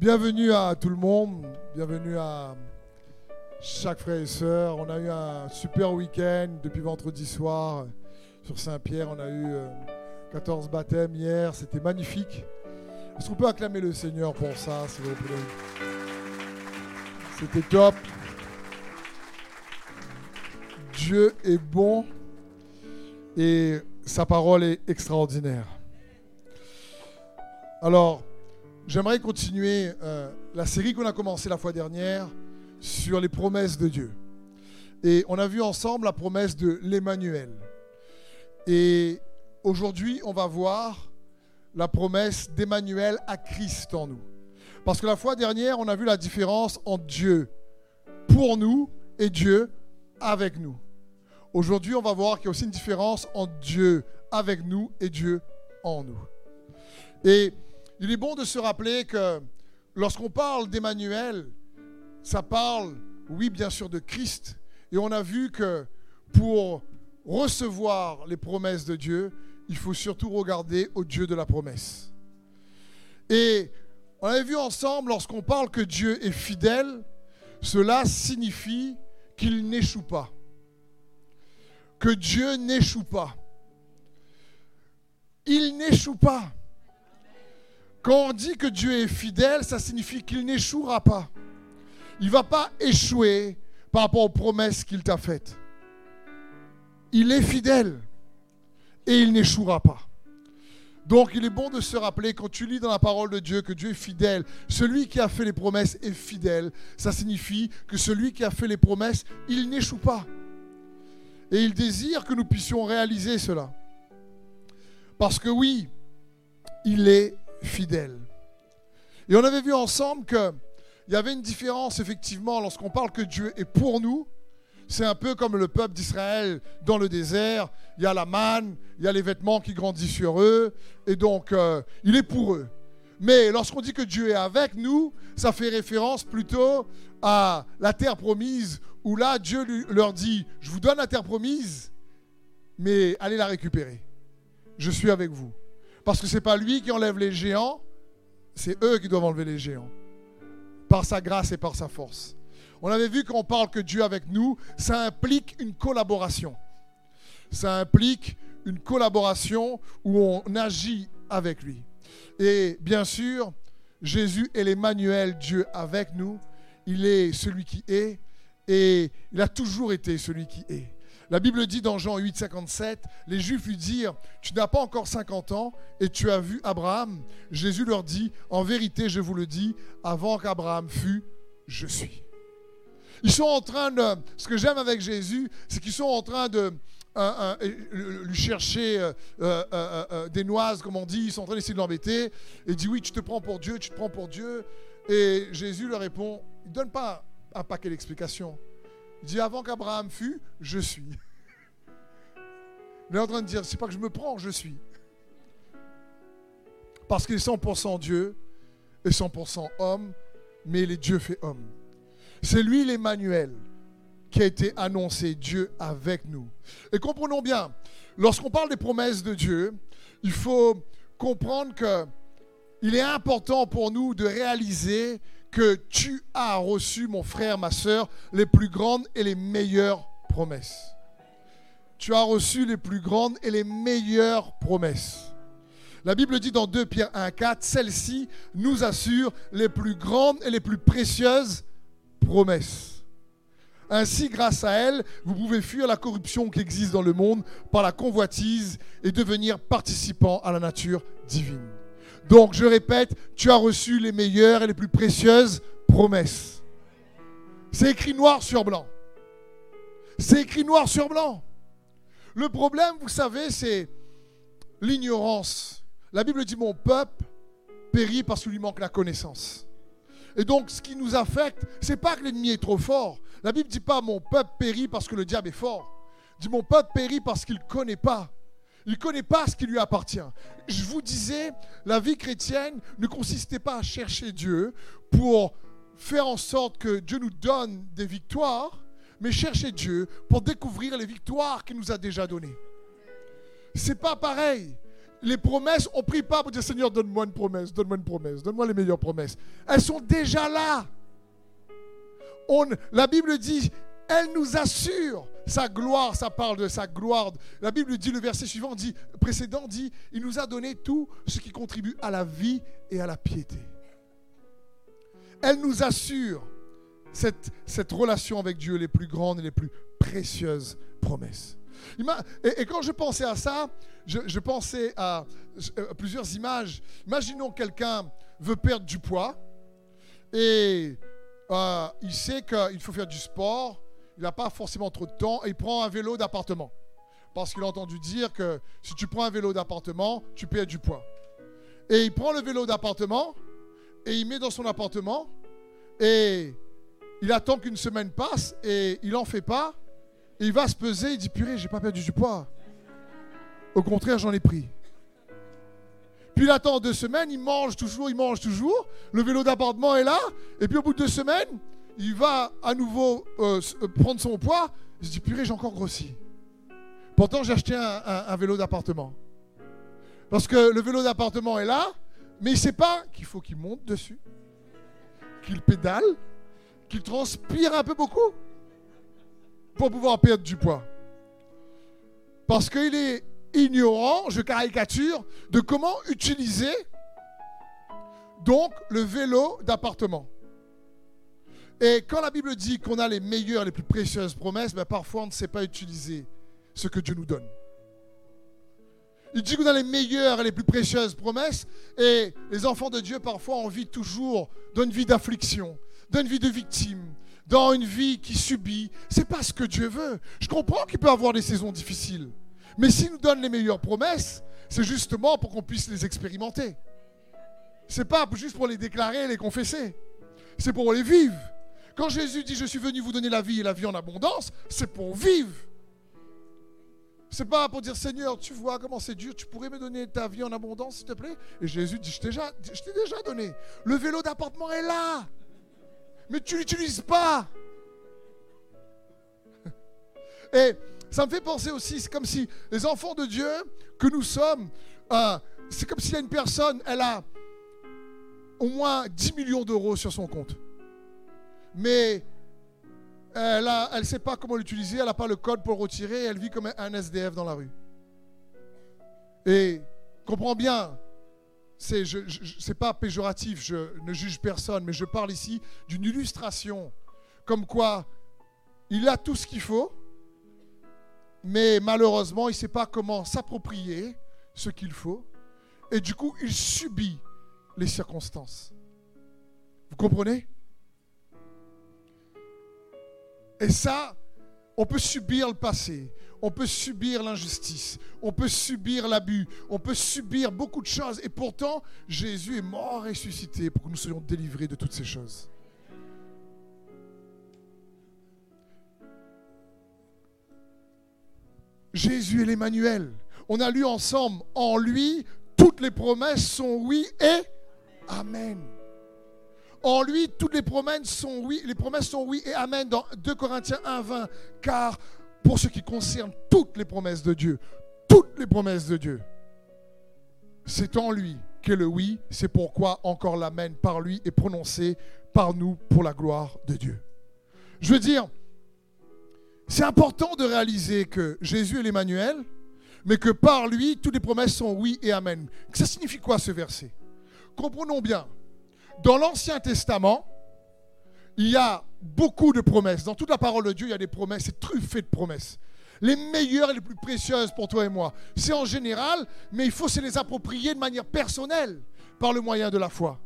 Bienvenue à tout le monde, bienvenue à chaque frère et sœur. On a eu un super week-end depuis vendredi soir sur Saint-Pierre. On a eu 14 baptêmes hier, c'était magnifique. Est-ce qu'on peut acclamer le Seigneur pour ça, s'il vous plaît? C'était top. Dieu est bon et sa parole est extraordinaire. Alors, j'aimerais continuer euh, la série qu'on a commencé la fois dernière sur les promesses de Dieu. Et on a vu ensemble la promesse de l'Emmanuel. Et aujourd'hui, on va voir la promesse d'Emmanuel à Christ en nous. Parce que la fois dernière, on a vu la différence entre Dieu pour nous et Dieu avec nous. Aujourd'hui, on va voir qu'il y a aussi une différence entre Dieu avec nous et Dieu en nous. Et il est bon de se rappeler que lorsqu'on parle d'Emmanuel, ça parle, oui, bien sûr, de Christ. Et on a vu que pour recevoir les promesses de Dieu, il faut surtout regarder au Dieu de la promesse. Et on avait vu ensemble, lorsqu'on parle que Dieu est fidèle, cela signifie qu'il n'échoue pas que Dieu n'échoue pas. Il n'échoue pas. Quand on dit que Dieu est fidèle, ça signifie qu'il n'échouera pas. Il ne va pas échouer par rapport aux promesses qu'il t'a faites. Il est fidèle et il n'échouera pas. Donc il est bon de se rappeler quand tu lis dans la parole de Dieu que Dieu est fidèle. Celui qui a fait les promesses est fidèle. Ça signifie que celui qui a fait les promesses, il n'échoue pas. Et il désire que nous puissions réaliser cela. Parce que oui, il est fidèle. Et on avait vu ensemble qu'il y avait une différence, effectivement, lorsqu'on parle que Dieu est pour nous. C'est un peu comme le peuple d'Israël dans le désert. Il y a la manne, il y a les vêtements qui grandissent sur eux. Et donc, euh, il est pour eux. Mais lorsqu'on dit que Dieu est avec nous, ça fait référence plutôt à la terre promise où là, Dieu leur dit, je vous donne la terre promise, mais allez la récupérer. Je suis avec vous. Parce que ce n'est pas lui qui enlève les géants, c'est eux qui doivent enlever les géants. Par sa grâce et par sa force. On avait vu qu'on parle que Dieu avec nous, ça implique une collaboration. Ça implique une collaboration où on agit avec lui. Et bien sûr, Jésus est l'Emmanuel, Dieu avec nous. Il est celui qui est, et il a toujours été celui qui est. La Bible dit dans Jean 8, 57, les Juifs lui dirent, tu n'as pas encore 50 ans et tu as vu Abraham. Jésus leur dit, en vérité, je vous le dis, avant qu'Abraham fût, je suis. Ils sont en train de... Ce que j'aime avec Jésus, c'est qu'ils sont en train de lui chercher euh, euh, euh, des noises, comme on dit. Ils sont en train d'essayer de l'embêter. Et dit, oui, tu te prends pour Dieu, tu te prends pour Dieu. Et Jésus leur répond, il ne donne pas un paquet d'explications. Il dit avant qu'Abraham fût, je suis. Il est en train de dire, c'est pas que je me prends, je suis. Parce qu'il est 100% Dieu et 100% homme, mais il est Dieu fait homme. C'est lui l'Emmanuel qui a été annoncé, Dieu avec nous. Et comprenons bien, lorsqu'on parle des promesses de Dieu, il faut comprendre que il est important pour nous de réaliser que tu as reçu, mon frère, ma soeur, les plus grandes et les meilleures promesses. Tu as reçu les plus grandes et les meilleures promesses. La Bible dit dans 2 Pierre 1, 4, celle-ci nous assure les plus grandes et les plus précieuses promesses. Ainsi, grâce à elle, vous pouvez fuir la corruption qui existe dans le monde par la convoitise et devenir participant à la nature divine. Donc, je répète, tu as reçu les meilleures et les plus précieuses promesses. C'est écrit noir sur blanc. C'est écrit noir sur blanc. Le problème, vous savez, c'est l'ignorance. La Bible dit mon peuple périt parce qu'il lui manque la connaissance. Et donc, ce qui nous affecte, c'est pas que l'ennemi est trop fort. La Bible dit pas mon peuple périt parce que le diable est fort. Il dit mon peuple périt parce qu'il ne connaît pas. Il ne connaît pas ce qui lui appartient. Je vous disais, la vie chrétienne ne consistait pas à chercher Dieu pour faire en sorte que Dieu nous donne des victoires, mais chercher Dieu pour découvrir les victoires qu'il nous a déjà données. C'est pas pareil. les promesses, on prie pas pour dire Seigneur, donne-moi une promesse, donne-moi une promesse, donne-moi les meilleures promesses. Elles sont déjà là. On, la Bible dit, elle nous assure sa gloire, ça parle de sa gloire. La Bible dit, le verset suivant dit, précédent dit, il nous a donné tout ce qui contribue à la vie et à la piété. Elle nous assure cette, cette relation avec Dieu, les plus grandes et les plus précieuses promesses. Et, quand je pensais à ça, je, pensais à, plusieurs images. Imaginons quelqu'un veut perdre du poids et euh, il sait qu'il faut faire du sport, il n'a pas forcément trop de temps et il prend un vélo d'appartement. Parce qu'il a entendu dire que si tu prends un vélo d'appartement, tu perds du poids. Et il prend le vélo d'appartement et il met dans son appartement et il attend qu'une semaine passe et il n'en fait pas. il va se peser, il dit purée, j'ai pas perdu du poids. Au contraire, j'en ai pris. Puis il attend deux semaines, il mange toujours, il mange toujours. Le vélo d'appartement est là. Et puis au bout de deux semaines, il va à nouveau euh, euh, prendre son poids. Se dit purée, j'ai encore grossi. Pourtant, j'ai acheté un, vélo d'appartement. Parce que le vélo d'appartement est là, mais il ne sait pas qu'il faut qu'il monte dessus, qu'il pédale, qu'il transpire un peu beaucoup pour pouvoir perdre du poids. Parce qu'il est ignorant, je caricature, de comment utiliser donc le vélo d'appartement. Et quand la Bible dit qu'on a les meilleures, les plus précieuses promesses, ben parfois on ne sait pas utiliser ce que Dieu nous donne. Il dit qu'on a les meilleures et les plus précieuses promesses, et les enfants de Dieu parfois ont envie toujours d'une vie d'affliction, d'une vie de victime, dans une vie qui subit. C'est pas ce que Dieu veut. Je comprends qu'il peut avoir des saisons difficiles. Mais s'il nous donne les meilleures promesses, c'est justement pour qu'on puisse les expérimenter. C'est pas juste pour les déclarer et les confesser. C'est pour les vivre. Quand Jésus dit je suis venu vous donner la vie et la vie en abondance, c'est pour vivre. C'est pas pour dire Seigneur, tu vois comment c'est dur, tu pourrais me donner ta vie en abondance, s'il te plaît? Et Jésus dit Je t'ai déjà, donné. Le vélo d'appartement est là mais tu l'utilises pas. Et ça me fait penser aussi, c'est comme si les enfants de Dieu que nous sommes, euh, c'est comme s'il y a une personne, elle a au moins 10 millions d'euros sur son compte. Mais elle ne sait pas comment l'utiliser, elle n'a pas le code pour retirer, elle vit comme un SDF dans la rue. Et comprends bien, c'est je, pas péjoratif, je ne juge personne, mais je parle ici d'une illustration comme quoi il a tout ce qu'il faut, mais malheureusement, il ne sait pas comment s'approprier ce qu'il faut, et du coup, il subit les circonstances. Vous comprenez? Et ça, on peut subir le passé, on peut subir l'injustice, on peut subir l'abus, on peut subir beaucoup de choses. Et pourtant, Jésus est mort ressuscité pour que nous soyons délivrés de toutes ces choses. Jésus est l'Emmanuel. On a lu ensemble, en lui, toutes les promesses sont oui et Amen. En lui, toutes les promesses sont oui, les promesses sont oui et amen dans 2 Corinthiens 1, 20. Car pour ce qui concerne toutes les promesses de Dieu, toutes les promesses de Dieu, c'est en lui que le oui, c'est pourquoi encore l'amen par lui est prononcé par nous pour la gloire de Dieu. Je veux dire, c'est important de réaliser que Jésus est l'Emmanuel, mais que par lui, toutes les promesses sont oui et amen. Ça signifie quoi ce verset? Comprenons bien. Dans l'Ancien Testament, il y a beaucoup de promesses. Dans toute la parole de Dieu, il y a des promesses, c'est truffé de promesses. Les meilleures et les plus précieuses pour toi et moi. C'est en général, mais il faut se les approprier de manière personnelle par le moyen de la foi.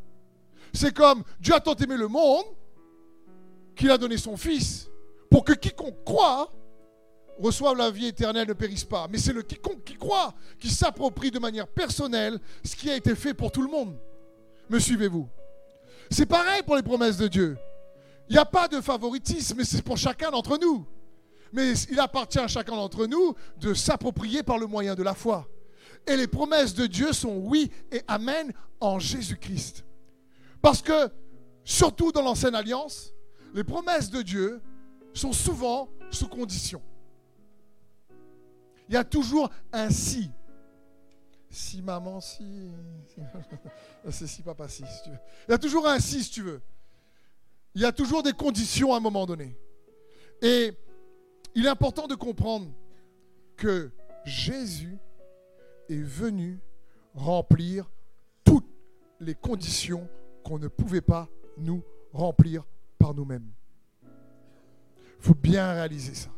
C'est comme Dieu a tant aimé le monde qu'il a donné son Fils pour que quiconque croit reçoive la vie éternelle, ne périsse pas. Mais c'est le quiconque qui croit qui s'approprie de manière personnelle ce qui a été fait pour tout le monde. Me suivez-vous? C'est pareil pour les promesses de Dieu. Il n'y a pas de favoritisme, c'est pour chacun d'entre nous. Mais il appartient à chacun d'entre nous de s'approprier par le moyen de la foi. Et les promesses de Dieu sont oui et amen en Jésus-Christ. Parce que, surtout dans l'ancienne alliance, les promesses de Dieu sont souvent sous condition. Il y a toujours un si. Si maman, si. C'est si papa, si. si tu. Il y a toujours un si, si tu veux. Il y a toujours des conditions à un moment donné. Et il est important de comprendre que Jésus est venu remplir toutes les conditions qu'on ne pouvait pas nous remplir par nous-mêmes. Il faut bien réaliser ça.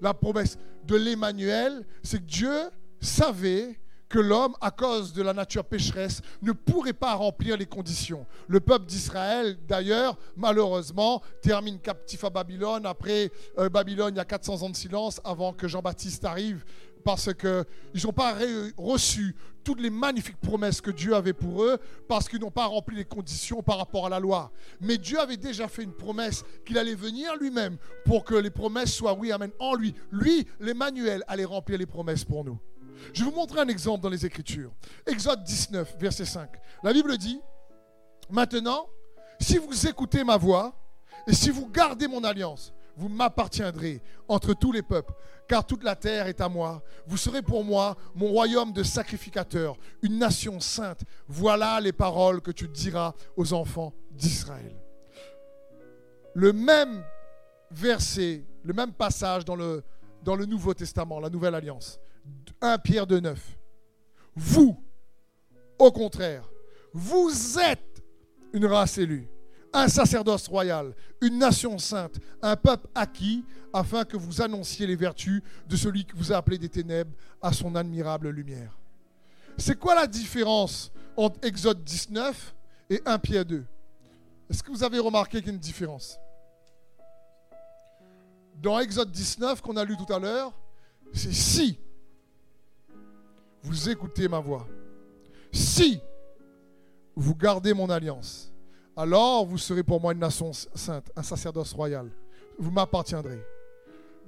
La promesse de l'Emmanuel, c'est que Dieu savait que l'homme, à cause de la nature pécheresse, ne pourrait pas remplir les conditions. Le peuple d'Israël, d'ailleurs, malheureusement, termine captif à Babylone. Après euh, Babylone, il y a 400 ans de silence avant que Jean-Baptiste arrive, parce qu'ils n'ont pas reçu toutes les magnifiques promesses que Dieu avait pour eux, parce qu'ils n'ont pas rempli les conditions par rapport à la loi. Mais Dieu avait déjà fait une promesse qu'il allait venir lui-même pour que les promesses soient oui, amen, en lui. Lui, l'Emmanuel, allait remplir les promesses pour nous. Je vais vous montrer un exemple dans les Écritures. Exode 19, verset 5. La Bible dit, maintenant, si vous écoutez ma voix et si vous gardez mon alliance, vous m'appartiendrez entre tous les peuples, car toute la terre est à moi. Vous serez pour moi mon royaume de sacrificateurs, une nation sainte. Voilà les paroles que tu diras aux enfants d'Israël. Le même verset, le même passage dans le, dans le Nouveau Testament, la Nouvelle Alliance. 1 Pierre 2, 9. Vous, au contraire, vous êtes une race élue, un sacerdoce royal, une nation sainte, un peuple acquis, afin que vous annonciez les vertus de celui qui vous a appelé des ténèbres à son admirable lumière. C'est quoi la différence entre Exode 19 et 1 Pierre 2 Est-ce que vous avez remarqué qu'il y a une différence? Dans Exode 19 qu'on a lu tout à l'heure, c'est si vous écoutez ma voix. Si vous gardez mon alliance, alors vous serez pour moi une nation sainte, un sacerdoce royal. Vous m'appartiendrez.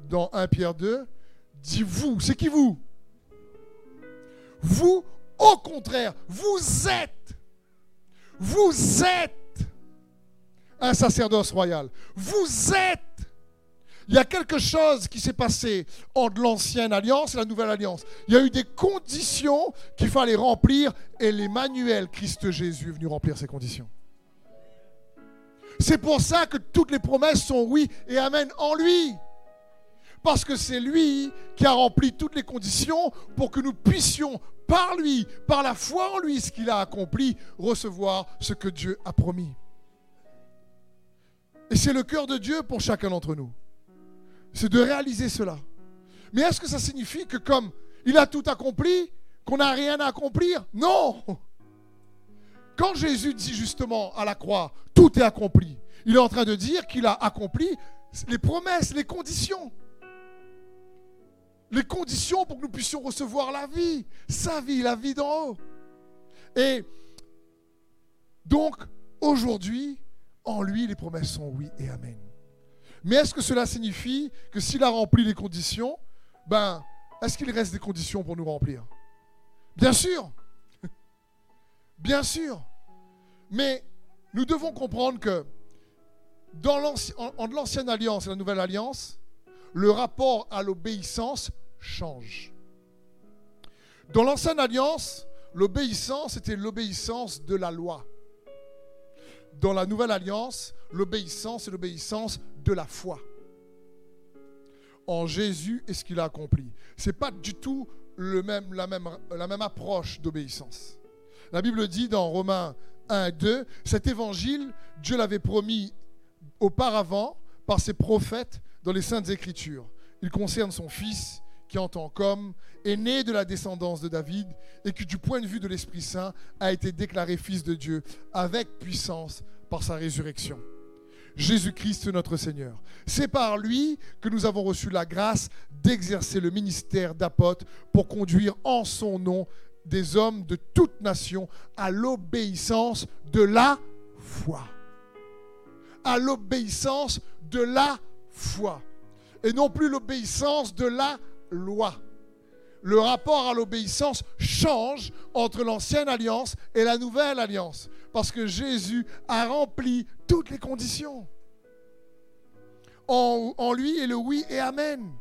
Dans 1 Pierre 2, dit vous, c'est qui vous? Vous, au contraire, vous êtes, vous êtes un sacerdoce royal. Vous êtes il y a quelque chose qui s'est passé entre l'ancienne alliance et la nouvelle alliance. Il y a eu des conditions qu'il fallait remplir et l'Emmanuel, Christ Jésus, est venu remplir ces conditions. C'est pour ça que toutes les promesses sont oui et amen en lui. Parce que c'est lui qui a rempli toutes les conditions pour que nous puissions, par lui, par la foi en lui, ce qu'il a accompli, recevoir ce que Dieu a promis. Et c'est le cœur de Dieu pour chacun d'entre nous c'est de réaliser cela. Mais est-ce que ça signifie que comme il a tout accompli, qu'on n'a rien à accomplir? Non Quand Jésus dit justement à la croix, tout est accompli, il est en train de dire qu'il a accompli les promesses, les conditions. Les conditions pour que nous puissions recevoir la vie, sa vie, la vie d'en haut. Et donc, aujourd'hui, en lui, les promesses sont oui et amen. Mais est-ce que cela signifie que s'il a rempli les conditions, ben, est-ce qu'il reste des conditions pour nous remplir? Bien sûr. Bien sûr. Mais nous devons comprendre que dans l'ancienne alliance et la nouvelle alliance, le rapport à l'obéissance change. Dans l'ancienne alliance, l'obéissance était l'obéissance de la loi. Dans la nouvelle alliance, l'obéissance est l'obéissance de la foi en Jésus et ce qu'il a accompli. Ce n'est pas du tout la, même, la même approche d'obéissance. La Bible dit dans Romains 1 et 2, cet évangile, Dieu l'avait promis auparavant par ses prophètes dans les saintes écritures. Il concerne son Fils qui en tant qu'homme est né de la descendance de David et qui du point de vue de l'Esprit Saint a été déclaré Fils de Dieu avec puissance par sa résurrection. Jésus-Christ notre Seigneur. C'est par lui que nous avons reçu la grâce d'exercer le ministère d'apôtre pour conduire en son nom des hommes de toute nation à l'obéissance de la foi. À l'obéissance de la foi. Et non plus l'obéissance de la loi. Le rapport à l'obéissance change entre l'ancienne alliance et la nouvelle alliance. Parce que Jésus a rempli toutes les conditions. En, lui est le oui et amen.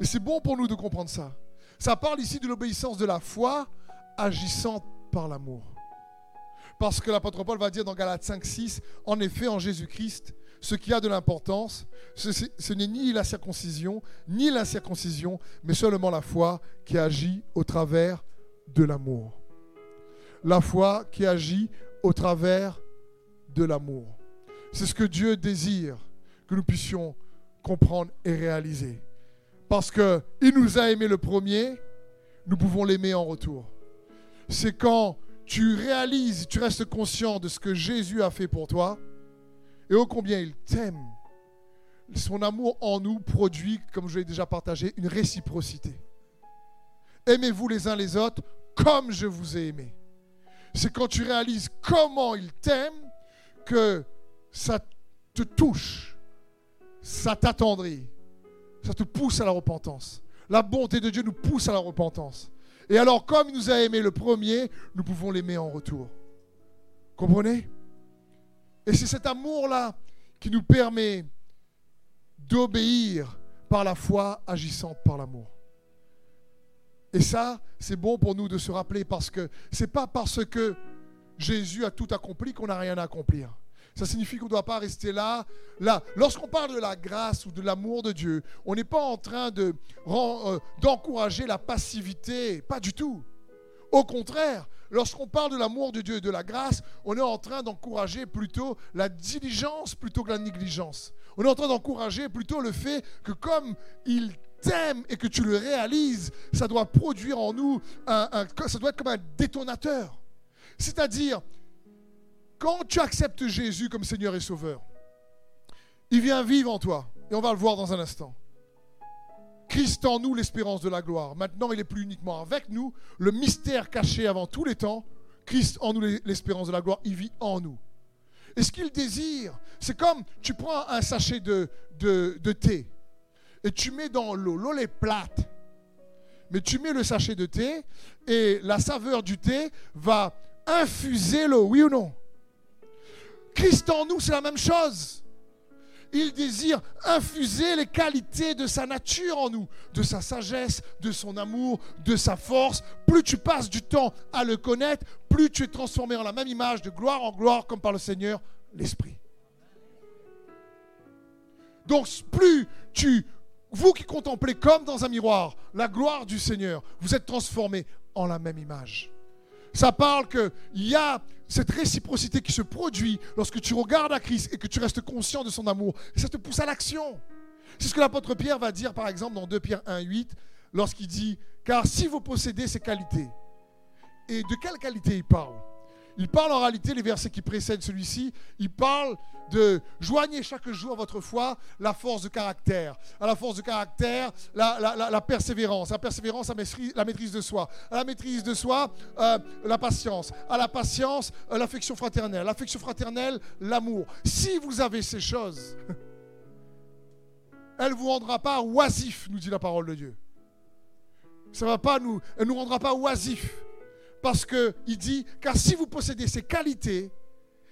Et c'est bon pour nous de comprendre ça. Ça parle ici de l'obéissance de la foi agissante par l'amour. Parce que l'apôtre Paul va dire dans Galates 5, 6, en effet, en Jésus-Christ, ce qui a de l'importance, ce, ce n'est ni la circoncision, ni la circoncision, mais seulement la foi qui agit au travers de l'amour. La foi qui agit au travers de l'amour. C'est ce que Dieu désire que nous puissions comprendre et réaliser. Parce qu'il nous a aimé le premier, nous pouvons l'aimer en retour. C'est quand tu réalises, tu restes conscient de ce que Jésus a fait pour toi et ô combien il t'aime. Son amour en nous produit, comme je l'ai déjà partagé, une réciprocité. Aimez-vous les uns les autres comme je vous ai aimé. C'est quand tu réalises comment il t'aime que ça te touche, ça t'attendrit, ça te pousse à la repentance. La bonté de Dieu nous pousse à la repentance. Et alors, comme il nous a aimé le premier, nous pouvons l'aimer en retour. Comprenez? Et c'est cet amour-là qui nous permet d'obéir par la foi agissante par l'amour. Et ça, c'est bon pour nous de se rappeler parce que ce n'est pas parce que Jésus a tout accompli qu'on n'a rien à accomplir. Ça signifie qu'on ne doit pas rester là. Là, lorsqu'on parle de la grâce ou de l'amour de Dieu, on n'est pas en train euh, d'encourager la passivité, pas du tout. Au contraire, lorsqu'on parle de l'amour de Dieu et de la grâce, on est en train d'encourager plutôt la diligence plutôt que la négligence. On est en train d'encourager plutôt le fait que comme il et que tu le réalises, ça doit produire en nous, un, ça doit être comme un détonateur. C'est-à-dire, quand tu acceptes Jésus comme Seigneur et Sauveur, il vient vivre en toi. Et on va le voir dans un instant. Christ en nous, l'espérance de la gloire. Maintenant, il n'est plus uniquement avec nous. Le mystère caché avant tous les temps, Christ en nous, l'espérance de la gloire, il vit en nous. Et ce qu'il désire, c'est comme tu prends un sachet de thé et tu mets dans l'eau. L'eau est plate. Mais tu mets le sachet de thé et la saveur du thé va infuser l'eau, oui ou non? Christ en nous, c'est la même chose. Il désire infuser les qualités de sa nature en nous, de sa sagesse, de son amour, de sa force. Plus tu passes du temps à le connaître, plus tu es transformé en la même image de gloire en gloire, comme par le Seigneur, l'Esprit. Donc plus tu, vous qui contemplez comme dans un miroir la gloire du Seigneur, vous êtes transformés en la même image. Ça parle qu'il y a cette réciprocité qui se produit lorsque tu regardes à Christ et que tu restes conscient de son amour. Ça te pousse à l'action. C'est ce que l'apôtre Pierre va dire, par exemple, dans 2 Pierre 1, 8, lorsqu'il dit Car si vous possédez ces qualités, et de quelle qualité il parle? Il parle en réalité, les versets qui précèdent celui-ci, il parle de joignez chaque jour à votre foi la force de caractère. À la force de caractère, la, persévérance. À la persévérance, la maîtrise, de soi. À la maîtrise de soi, euh, la patience. À la patience, euh, l'affection fraternelle. L'affection fraternelle, l'amour. Si vous avez ces choses, elle ne vous rendra pas oisif, nous dit la parole de Dieu. Ça va pas nous, elle ne nous rendra pas oisif. Parce qu'il dit, car si vous possédez ces qualités,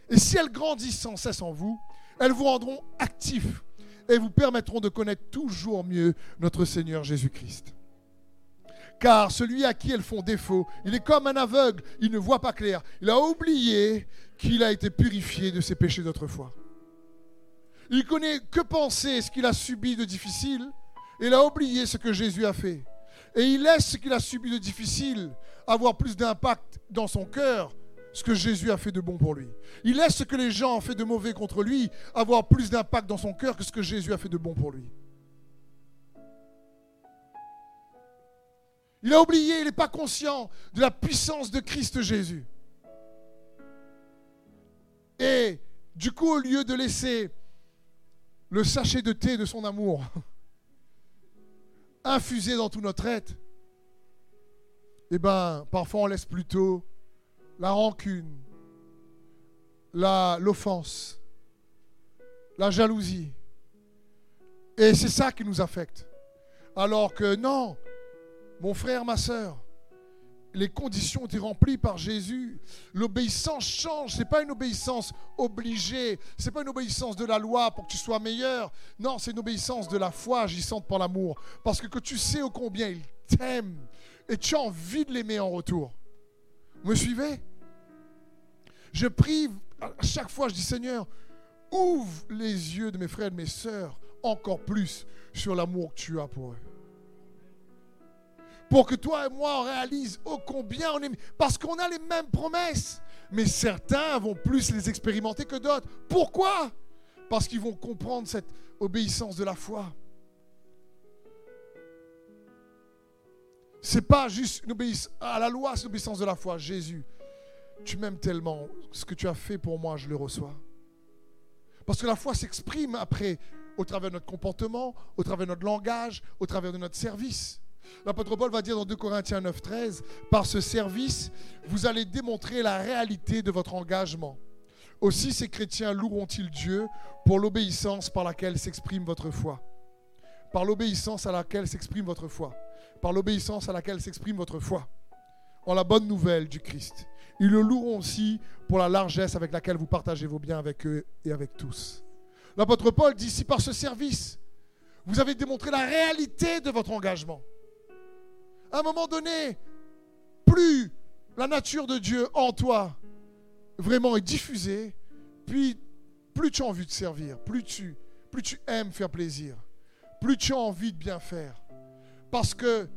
et si elles grandissent sans cesse en vous, elles vous rendront actifs et vous permettront de connaître toujours mieux notre Seigneur Jésus-Christ. Car celui à qui elles font défaut, il est comme un aveugle, il ne voit pas clair. Il a oublié qu'il a été purifié de ses péchés d'autrefois. Il connaît que penser ce qu'il a subi de difficile, et il a oublié ce que Jésus a fait. Et il laisse ce qu'il a subi de difficile avoir plus d'impact dans son cœur, ce que Jésus a fait de bon pour lui. Il laisse ce que les gens ont fait de mauvais contre lui avoir plus d'impact dans son cœur que ce que Jésus a fait de bon pour lui. Il a oublié, il n'est pas conscient de la puissance de Christ Jésus. Et du coup, au lieu de laisser le sachet de thé de son amour infusé dans tout notre être, eh bien, parfois on laisse plutôt la rancune, l'offense, la, jalousie. Et c'est ça qui nous affecte. Alors que non, mon frère, ma soeur, les conditions ont été remplies par Jésus. L'obéissance change. Ce n'est pas une obéissance obligée. Ce n'est pas une obéissance de la loi pour que tu sois meilleur. Non, c'est une obéissance de la foi agissante par l'amour. Parce que, que tu sais au combien il t'aime, et tu as envie de l'aimer en retour. Vous me suivez? Je prie, à chaque fois, je dis Seigneur, ouvre les yeux de mes frères et de mes sœurs encore plus sur l'amour que tu as pour eux. Pour que toi et moi, on réalise ô combien on est... Parce qu'on a les mêmes promesses. Mais certains vont plus les expérimenter que d'autres. Pourquoi? Parce qu'ils vont comprendre cette obéissance de la foi. C'est pas juste une obéissance à la loi, c'est l'obéissance de la foi. Jésus, tu m'aimes tellement. Ce que tu as fait pour moi, je le reçois. Parce que la foi s'exprime après au travers de notre comportement, au travers de notre langage, au travers de notre service. L'apôtre Paul va dire dans 2 Corinthiens 9, 13, par ce service, vous allez démontrer la réalité de votre engagement. Aussi ces chrétiens loueront-ils Dieu pour l'obéissance par laquelle s'exprime votre foi. Par l'obéissance à laquelle s'exprime votre foi. Par l'obéissance à laquelle s'exprime votre foi. En la bonne nouvelle du Christ. Ils le loueront aussi pour la largesse avec laquelle vous partagez vos biens avec eux et avec tous. L'apôtre Paul dit, si par ce service, vous avez démontré la réalité de votre engagement, à un moment donné, plus la nature de Dieu en toi vraiment est diffusée, puis plus tu as envie de servir, plus tu, aimes faire plaisir, plus tu as envie de bien faire. Parce que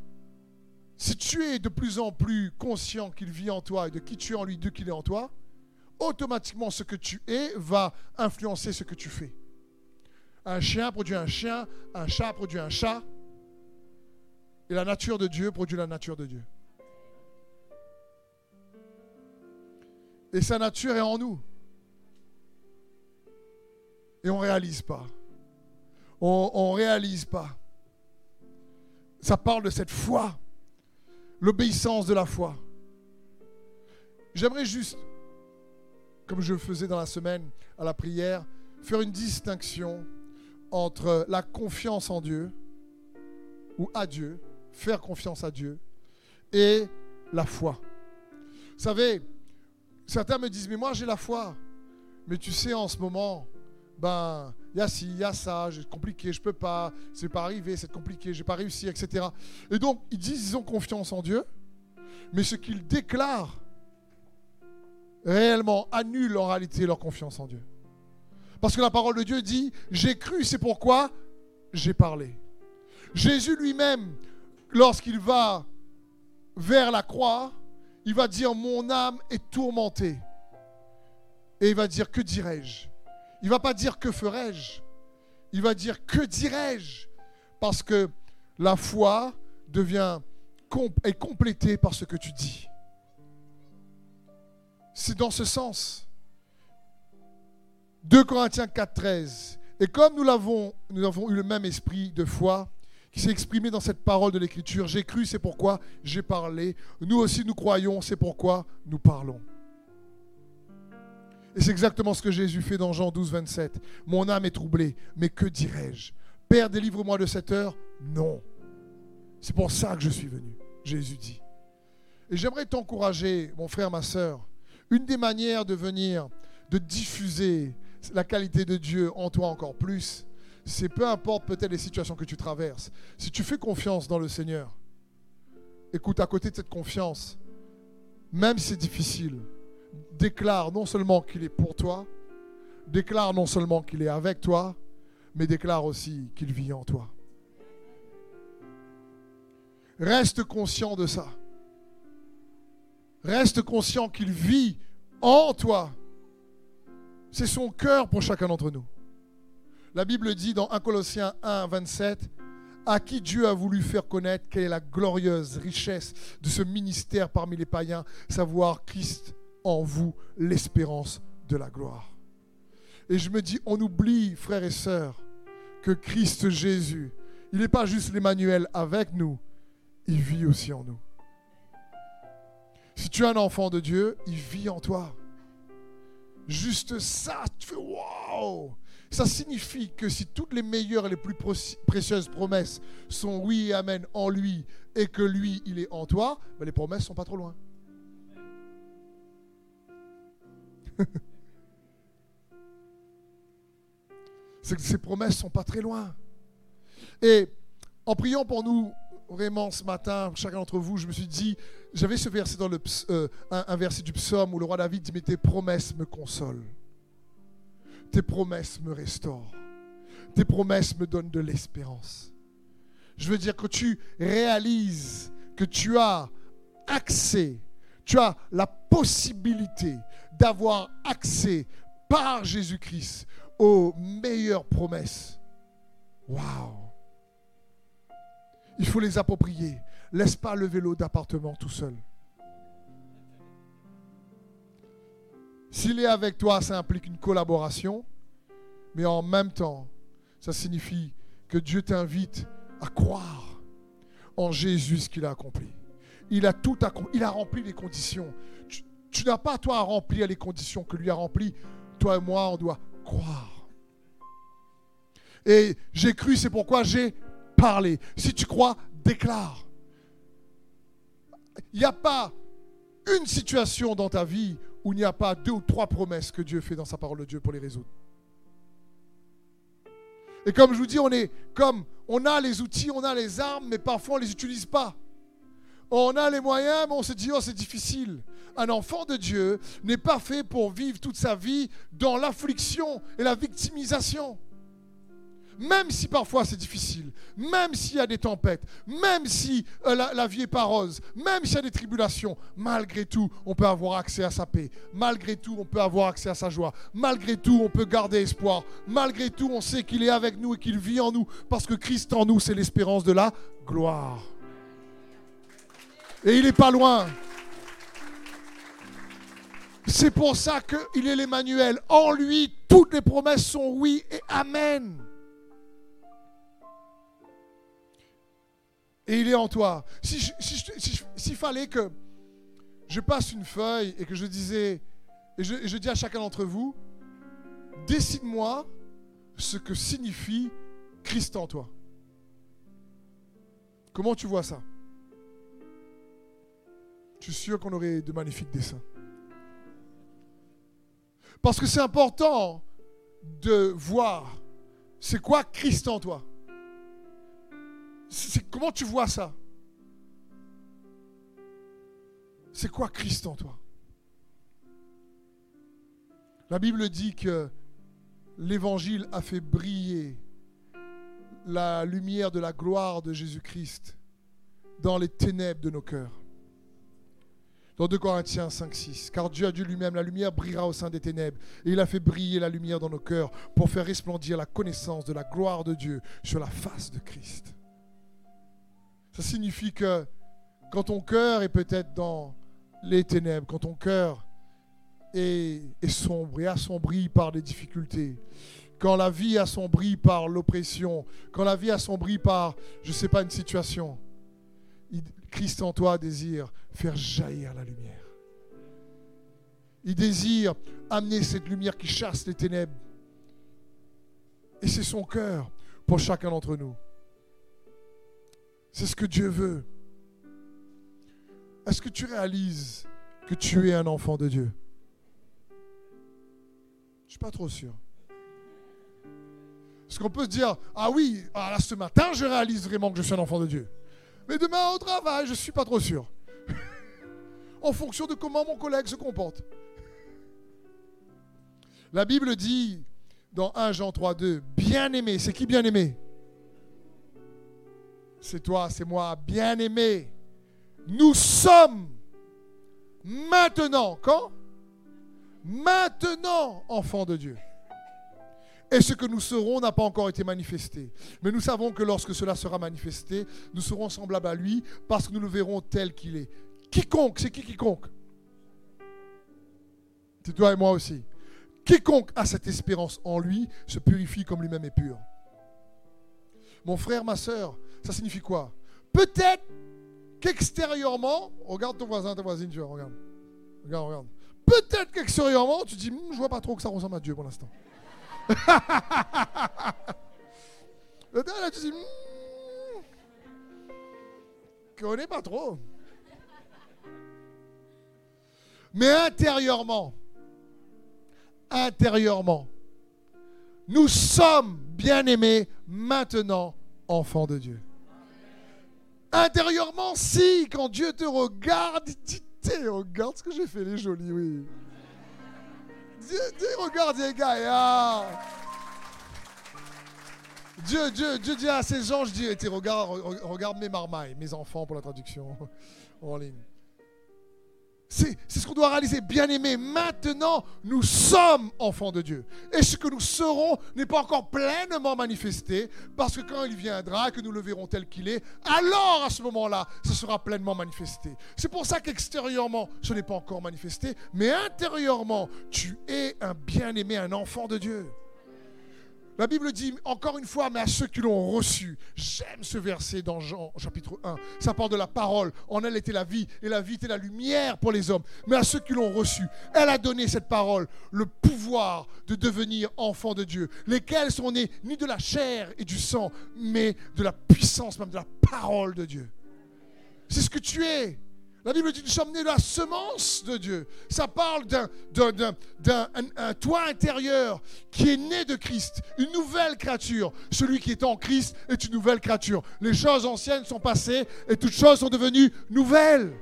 si tu es de plus en plus conscient qu'il vit en toi et de qui tu es en lui, de qui il est en toi, automatiquement ce que tu es va influencer ce que tu fais. Un chien produit un chien, un chat produit un chat, et la nature de Dieu produit la nature de Dieu. Et sa nature est en nous. Et on ne réalise pas. On ne réalise pas. Ça parle de cette foi, l'obéissance de la foi. J'aimerais juste, comme je faisais dans la semaine à la prière, faire une distinction entre la confiance en Dieu ou à Dieu faire confiance à Dieu et la foi. Vous savez, certains me disent, mais moi j'ai la foi. Mais tu sais, en ce moment, ben, il y a ci, il y a ça, c'est compliqué, je peux pas, c'est pas arrivé, c'est compliqué, j'ai pas réussi, etc. Et donc, ils disent, ils ont confiance en Dieu, mais ce qu'ils déclarent réellement annule en réalité leur confiance en Dieu. Parce que la parole de Dieu dit, j'ai cru, c'est pourquoi j'ai parlé. Jésus lui-même lorsqu'il va vers la croix, il va dire Mon âme est tourmentée. Et il va dire Que dirais-je? Il va pas dire Que ferais-je? Il va dire Que dirais-je? Parce que la foi devient est complétée par ce que tu dis. C'est dans ce sens. 2 Corinthiens 4, 13. Et comme nous l'avons, nous avons eu le même esprit de foi, qui s'est exprimé dans cette parole de l'Écriture. J'ai cru, c'est pourquoi j'ai parlé. Nous aussi, nous croyons, c'est pourquoi nous parlons. Et c'est exactement ce que Jésus fait dans Jean 12, 27. Mon âme est troublée, mais que dirais-je? Père, délivre-moi de cette heure? Non. C'est pour ça que je suis venu, Jésus dit. Et j'aimerais t'encourager, mon frère, ma soeur. Une des manières de venir, de diffuser la qualité de Dieu en toi encore plus, c'est peu importe peut-être les situations que tu traverses. Si tu fais confiance dans le Seigneur, écoute, à côté de cette confiance, même si c'est difficile, déclare non seulement qu'il est pour toi, déclare non seulement qu'il est avec toi, mais déclare aussi qu'il vit en toi. Reste conscient de ça. Reste conscient qu'il vit en toi. C'est son cœur pour chacun d'entre nous. La Bible dit dans 1 Colossiens 1, 27, à qui Dieu a voulu faire connaître quelle est la glorieuse richesse de ce ministère parmi les païens, savoir Christ en vous, l'espérance de la gloire. Et je me dis, on oublie, frères et sœurs, que Christ Jésus, il n'est pas juste l'Emmanuel avec nous, il vit aussi en nous. Si tu es un enfant de Dieu, il vit en toi. Juste ça, tu fais waouh ça signifie que si toutes les meilleures et les plus précieuses promesses sont oui et amen en lui et que lui, il est en toi, ben les promesses sont pas trop loin. ces promesses sont pas très loin. Et en priant pour nous, vraiment ce matin, chacun d'entre vous, je me suis dit, j'avais ce verset dans le, euh, un, verset du psaume où le roi David dit, mais tes promesses me consolent. Tes promesses me restaurent. Tes promesses me donnent de l'espérance. Je veux dire que tu réalises que tu as accès, tu as la possibilité d'avoir accès par Jésus-Christ aux meilleures promesses. Waouh! Il faut les approprier. Laisse pas le vélo d'appartement tout seul. S'il est avec toi, ça implique une collaboration, mais en même temps, ça signifie que Dieu t'invite à croire en Jésus ce qu'il a accompli. Il a tout accompli, il a rempli les conditions. Tu, tu n'as pas toi à remplir les conditions que lui a remplies. Toi et moi, on doit croire. Et j'ai cru, c'est pourquoi j'ai parler. Si tu crois, déclare. Il n'y a pas une situation dans ta vie où il n'y a pas deux ou trois promesses que Dieu fait dans sa parole de Dieu pour les résoudre. Et comme je vous dis, on est comme on a les outils, on a les armes, mais parfois on ne les utilise pas. On a les moyens, mais on se dit, oh, c'est difficile. Un enfant de Dieu n'est pas fait pour vivre toute sa vie dans l'affliction et la victimisation même si parfois c'est difficile, même s'il y a des tempêtes, même si euh, la, vie est pas rose, même s'il y a des tribulations, malgré tout, on peut avoir accès à sa paix. Malgré tout, on peut avoir accès à sa joie. Malgré tout, on peut garder espoir. Malgré tout, on sait qu'il est avec nous et qu'il vit en nous, parce que Christ en nous, c'est l'espérance de la gloire. Et il n'est pas loin. C'est pour ça qu'il est l'Emmanuel. En lui, toutes les promesses sont oui et amen. Et il est en toi. S'il si, fallait que je passe une feuille et que je disais, et je, je dis à chacun d'entre vous, décide-moi ce que signifie Christ en toi. Comment tu vois ça? Je suis sûr qu'on aurait de magnifiques dessins. Parce que c'est important de voir c'est quoi Christ en toi comment tu vois ça? C'est quoi Christ en toi? La Bible dit que l'évangile a fait briller la lumière de la gloire de Jésus-Christ dans les ténèbres de nos cœurs. Dans 2 Corinthiens 5, 6. Car Dieu a dit lui-même, la lumière brillera au sein des ténèbres. Et il a fait briller la lumière dans nos cœurs pour faire resplendir la connaissance de la gloire de Dieu sur la face de Christ. Ça signifie que quand ton cœur est peut-être dans les ténèbres, quand ton cœur est, sombre et assombri par des difficultés, quand la vie assombrie par l'oppression, quand la vie assombrie par, je ne sais pas, une situation, Christ en toi désire faire jaillir la lumière. Il désire amener cette lumière qui chasse les ténèbres. Et c'est son cœur pour chacun d'entre nous. C'est ce que Dieu veut. Est-ce que tu réalises que tu es un enfant de Dieu? Je ne suis pas trop sûr. Est-ce qu'on peut se dire, ah oui, ah ce matin, je réalise vraiment que je suis un enfant de Dieu. Mais demain au travail, je ne suis pas trop sûr. en fonction de comment mon collègue se comporte. La Bible dit dans 1 Jean 3, 2, bien aimé, c'est qui bien aimé c'est toi, c'est moi, bien-aimé. Nous sommes maintenant, quand? Maintenant enfants de Dieu. Et ce que nous serons n'a pas encore été manifesté. Mais nous savons que lorsque cela sera manifesté, nous serons semblables à lui parce que nous le verrons tel qu'il est. Quiconque, c'est qui quiconque? C'est toi et moi aussi. Quiconque a cette espérance en lui se purifie comme lui-même est pur. Mon frère, ma soeur, ça signifie quoi? Peut-être qu'extérieurement, regarde ton voisin, ta voisine, tu vois, regarde. Regarde, regarde. Peut-être qu'extérieurement, tu dis, hm, je vois pas trop que ça ressemble à Dieu pour l'instant. Là, tu dis, hmm, connais pas trop. Mais intérieurement, intérieurement, nous sommes bien aimés maintenant enfants de Dieu. Intérieurement, si, quand Dieu te regarde, il dit, regarde ce que j'ai fait, les jolis, oui. Dieu, Dieu regarde les gars, ah. Dieu, Dieu, Dieu dit à ses anges, dis, regarde, regarde mes marmailles, mes enfants pour la traduction en ligne. C'est ce qu'on doit réaliser. Bien aimé, maintenant, nous sommes enfants de Dieu. Et ce que nous serons n'est pas encore pleinement manifesté, parce que quand il viendra, que nous le verrons tel qu'il est, alors à ce moment-là, ce sera pleinement manifesté. C'est pour ça qu'extérieurement, ce n'est pas encore manifesté, mais intérieurement, tu es un bien-aimé, un enfant de Dieu. La Bible dit encore une fois, mais à ceux qui l'ont reçu. J'aime ce verset dans Jean chapitre 1. Ça parle de la parole. En elle était la vie, et la vie était la lumière pour les hommes. Mais à ceux qui l'ont reçu, elle a donné cette parole, le pouvoir de devenir enfants de Dieu, lesquels sont nés ni de la chair et du sang, mais de la puissance même de la parole de Dieu. C'est ce que tu es. La Bible dit nous sommes nés de la semence de Dieu. Ça parle d'un, toit intérieur qui est né de Christ, une nouvelle créature. Celui qui est en Christ est une nouvelle créature. Les choses anciennes sont passées et toutes choses sont devenues nouvelles.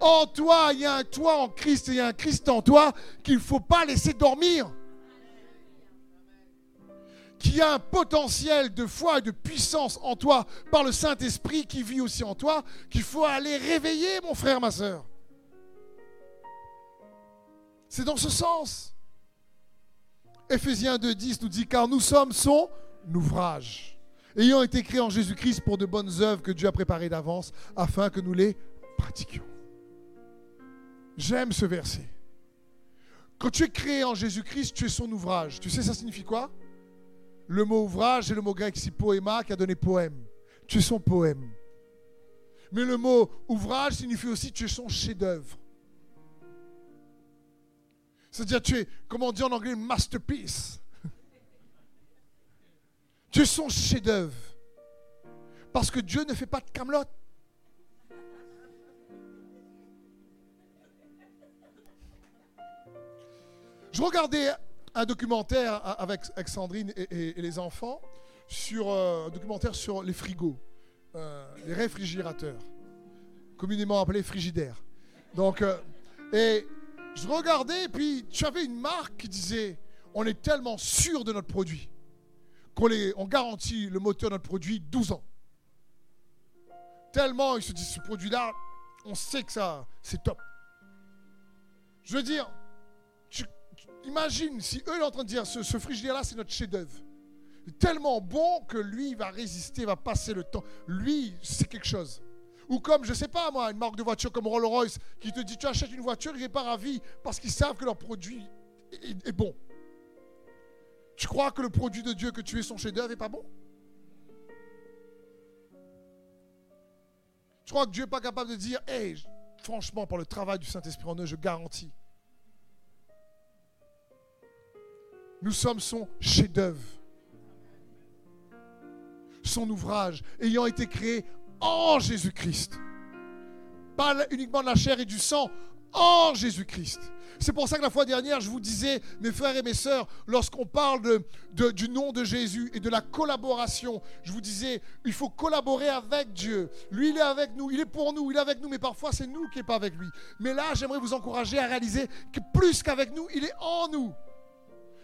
En toi, il y a un toit en Christ et il y a un Christ en toi qu'il ne faut pas laisser dormir qui a un potentiel de foi et de puissance en toi par le Saint-Esprit qui vit aussi en toi, qu'il faut aller réveiller, mon frère, ma soeur. C'est dans ce sens. Éphésiens 2.10 nous dit, car nous sommes son ouvrage, ayant été créés en Jésus-Christ pour de bonnes œuvres que Dieu a préparées d'avance, afin que nous les pratiquions. J'aime ce verset. Quand tu es créé en Jésus-Christ, tu es son ouvrage. Tu sais, ça signifie quoi? Le mot ouvrage, c'est le mot grec ici poéma qui a donné poème. Tu es son poème. Mais le mot ouvrage signifie aussi tu es son chef-d'œuvre. C'est-à-dire, tu es, comme on dit en anglais, masterpiece. tu es son chef-d'œuvre. Parce que Dieu ne fait pas de camelote. Je regardais un documentaire avec, Sandrine et, les enfants, sur, euh, un documentaire sur les frigos, euh, les réfrigérateurs, communément appelés frigidaires. Donc, euh, et je regardais, et puis tu avais une marque qui disait on est tellement sûr de notre produit qu'on on garantit le moteur de notre produit 12 ans. Tellement ils se disent ce produit-là, on sait que ça, c'est top. Je veux dire, Imagine si eux sont en train de dire ce, frigidaire-là, c'est notre chef-d'œuvre. Tellement bon que lui, il va résister, il va passer le temps. Lui, c'est quelque chose. Ou comme, je sais pas moi, une marque de voiture comme Rolls-Royce qui te dit tu achètes une voiture, il n'est pas ravi parce qu'ils savent que leur produit est, bon. Tu crois que le produit de Dieu que tu es son chef-d'œuvre n'est pas bon? Tu crois que Dieu n'est pas capable de dire, hé, franchement, par le travail du Saint-Esprit en eux, je garantis Nous sommes son chef-d'œuvre, son ouvrage, ayant été créé en Jésus-Christ. Pas uniquement de la chair et du sang, en Jésus-Christ. C'est pour ça que la fois dernière, je vous disais, mes frères et mes sœurs, lorsqu'on parle du nom de Jésus et de la collaboration, je vous disais, il faut collaborer avec Dieu. Lui, il est avec nous, il est pour nous, il est avec nous, mais parfois c'est nous qui n'est pas avec lui. Mais là, j'aimerais vous encourager à réaliser que plus qu'avec nous, il est en nous.